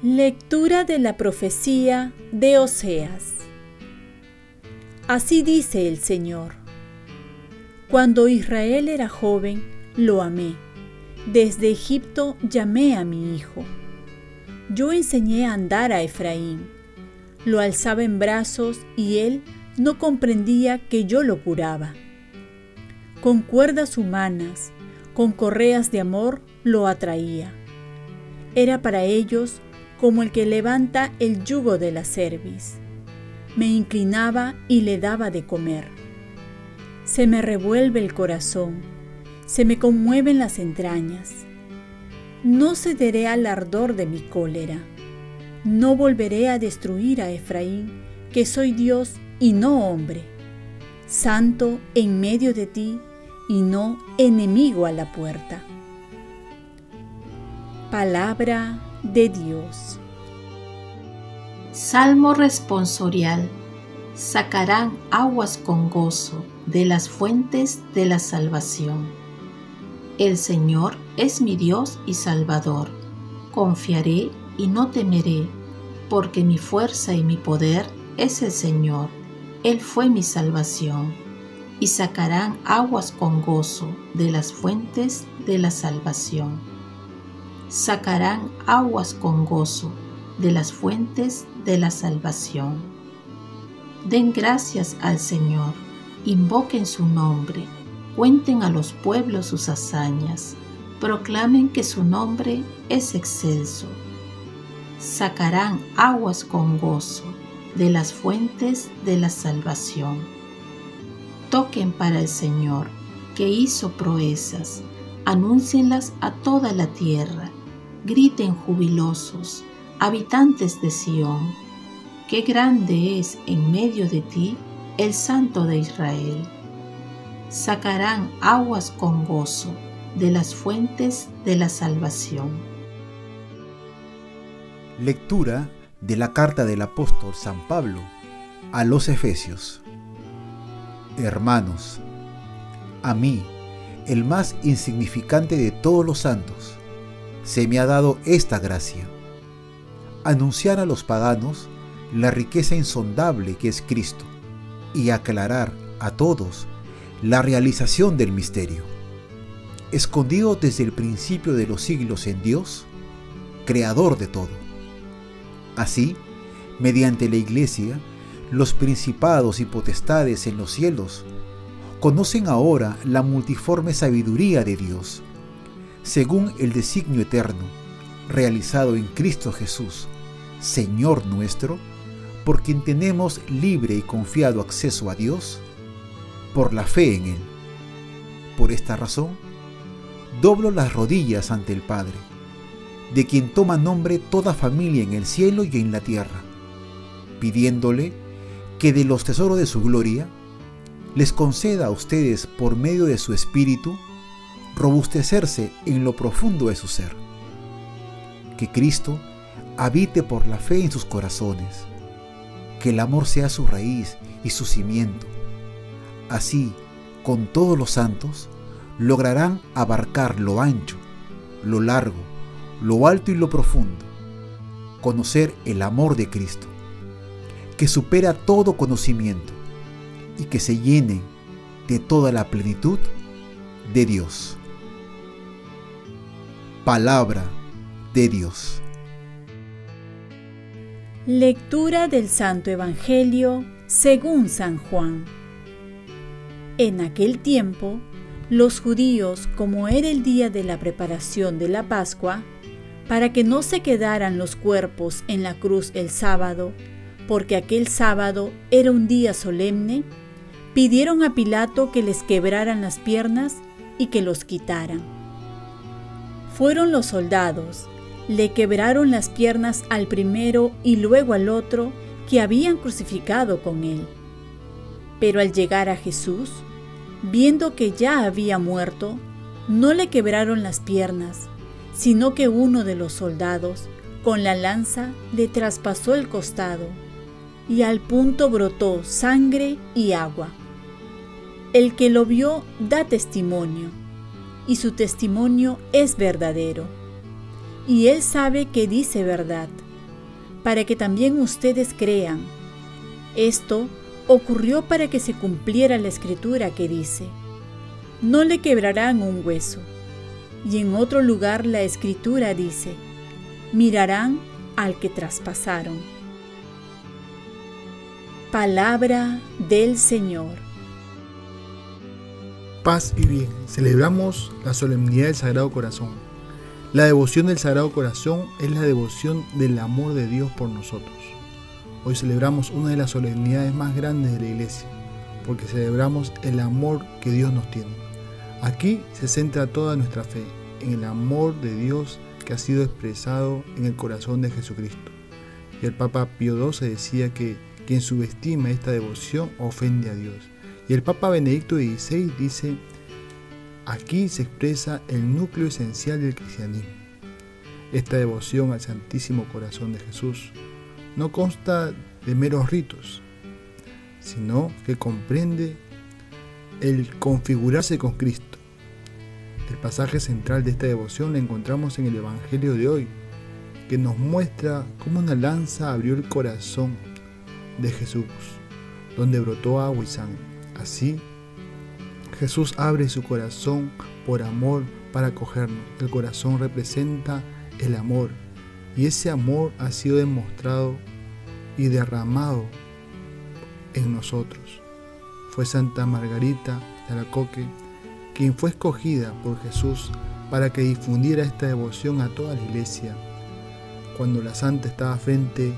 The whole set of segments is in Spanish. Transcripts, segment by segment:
Lectura de la profecía de Oseas. Así dice el Señor. Cuando Israel era joven, lo amé. Desde Egipto llamé a mi hijo. Yo enseñé a andar a Efraín. Lo alzaba en brazos y él no comprendía que yo lo curaba. Con cuerdas humanas, con correas de amor, lo atraía. Era para ellos como el que levanta el yugo de la cerviz. Me inclinaba y le daba de comer. Se me revuelve el corazón, se me conmueven las entrañas. No cederé al ardor de mi cólera. No volveré a destruir a Efraín, que soy Dios y no hombre, santo en medio de ti y no enemigo a la puerta. Palabra de Dios. Salmo responsorial. Sacarán aguas con gozo de las fuentes de la salvación. El Señor es mi Dios y Salvador. Confiaré y no temeré, porque mi fuerza y mi poder es el Señor. Él fue mi salvación. Y sacarán aguas con gozo de las fuentes de la salvación sacarán aguas con gozo de las fuentes de la salvación. Den gracias al Señor, invoquen su nombre, cuenten a los pueblos sus hazañas, proclamen que su nombre es excelso. Sacarán aguas con gozo de las fuentes de la salvación. Toquen para el Señor, que hizo proezas, anúncienlas a toda la tierra griten jubilosos, habitantes de Sión, qué grande es en medio de ti el Santo de Israel. Sacarán aguas con gozo de las fuentes de la salvación. Lectura de la carta del apóstol San Pablo a los Efesios. Hermanos, a mí, el más insignificante de todos los santos, se me ha dado esta gracia. Anunciar a los paganos la riqueza insondable que es Cristo y aclarar a todos la realización del misterio. Escondido desde el principio de los siglos en Dios, creador de todo. Así, mediante la Iglesia, los principados y potestades en los cielos conocen ahora la multiforme sabiduría de Dios según el designio eterno, realizado en Cristo Jesús, Señor nuestro, por quien tenemos libre y confiado acceso a Dios, por la fe en Él. Por esta razón, doblo las rodillas ante el Padre, de quien toma nombre toda familia en el cielo y en la tierra, pidiéndole que de los tesoros de su gloria les conceda a ustedes por medio de su Espíritu robustecerse en lo profundo de su ser. Que Cristo habite por la fe en sus corazones, que el amor sea su raíz y su cimiento. Así, con todos los santos, lograrán abarcar lo ancho, lo largo, lo alto y lo profundo, conocer el amor de Cristo, que supera todo conocimiento y que se llenen de toda la plenitud de Dios palabra de Dios. Lectura del Santo Evangelio según San Juan. En aquel tiempo, los judíos, como era el día de la preparación de la Pascua, para que no se quedaran los cuerpos en la cruz el sábado, porque aquel sábado era un día solemne, pidieron a Pilato que les quebraran las piernas y que los quitaran. Fueron los soldados, le quebraron las piernas al primero y luego al otro que habían crucificado con él. Pero al llegar a Jesús, viendo que ya había muerto, no le quebraron las piernas, sino que uno de los soldados, con la lanza le traspasó el costado y al punto brotó sangre y agua. El que lo vio da testimonio y su testimonio es verdadero. Y él sabe que dice verdad, para que también ustedes crean. Esto ocurrió para que se cumpliera la escritura que dice, no le quebrarán un hueso. Y en otro lugar la escritura dice, mirarán al que traspasaron. Palabra del Señor. Paz y bien, celebramos la solemnidad del Sagrado Corazón. La devoción del Sagrado Corazón es la devoción del amor de Dios por nosotros. Hoy celebramos una de las solemnidades más grandes de la Iglesia, porque celebramos el amor que Dios nos tiene. Aquí se centra toda nuestra fe, en el amor de Dios que ha sido expresado en el corazón de Jesucristo. Y el Papa Pío XII decía que quien subestima esta devoción ofende a Dios. Y el Papa Benedicto XVI dice, aquí se expresa el núcleo esencial del cristianismo. Esta devoción al Santísimo Corazón de Jesús no consta de meros ritos, sino que comprende el configurarse con Cristo. Pasaje central de esta devoción lo encontramos en el Evangelio de hoy, que nos muestra cómo una lanza abrió el corazón de Jesús, donde brotó agua y sangre. Así, Jesús abre su corazón por amor para acogernos. El corazón representa el amor y ese amor ha sido demostrado y derramado en nosotros. Fue Santa Margarita de Alacoque quien fue escogida por Jesús para que difundiera esta devoción a toda la iglesia. Cuando la santa estaba frente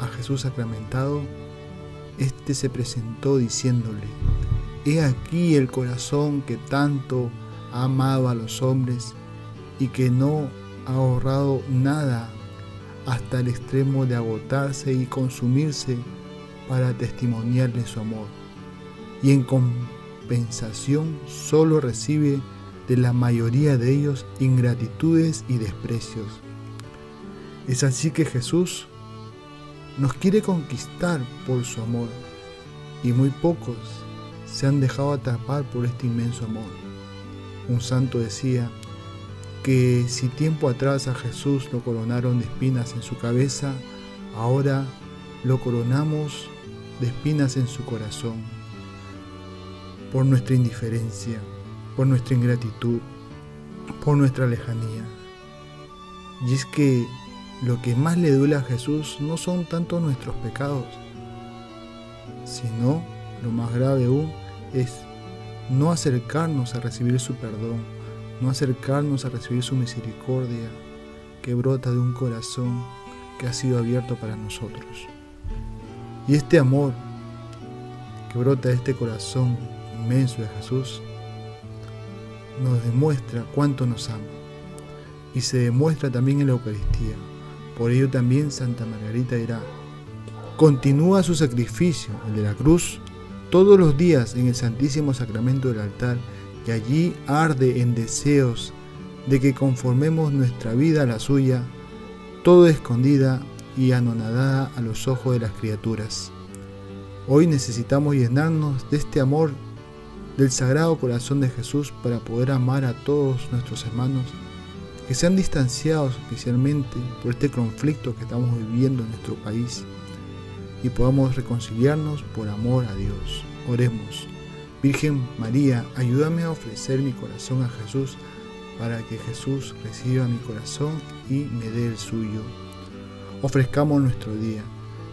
a Jesús sacramentado, éste se presentó diciéndole, He aquí el corazón que tanto ha amado a los hombres y que no ha ahorrado nada hasta el extremo de agotarse y consumirse para testimoniarle su amor. Y en compensación solo recibe de la mayoría de ellos ingratitudes y desprecios. Es así que Jesús nos quiere conquistar por su amor y muy pocos se han dejado atrapar por este inmenso amor. Un santo decía, que si tiempo atrás a Jesús lo coronaron de espinas en su cabeza, ahora lo coronamos de espinas en su corazón, por nuestra indiferencia, por nuestra ingratitud, por nuestra lejanía. Y es que lo que más le duele a Jesús no son tanto nuestros pecados, sino lo más grave aún es no acercarnos a recibir su perdón no acercarnos a recibir su misericordia que brota de un corazón que ha sido abierto para nosotros. Y este amor que brota de este corazón inmenso de Jesús nos demuestra cuánto nos ama y se demuestra también en la Eucaristía. Por ello también Santa Margarita dirá, continúa su sacrificio, el de la cruz, todos los días en el Santísimo Sacramento del altar y allí arde en deseos de que conformemos nuestra vida a la suya, todo escondida y anonadada a los ojos de las criaturas. Hoy necesitamos llenarnos de este amor del Sagrado Corazón de Jesús para poder amar a todos nuestros hermanos que se han distanciado especialmente por este conflicto que estamos viviendo en nuestro país y podamos reconciliarnos por amor a Dios. Oremos. Virgen María, ayúdame a ofrecer mi corazón a Jesús para que Jesús reciba mi corazón y me dé el suyo. Ofrezcamos nuestro día.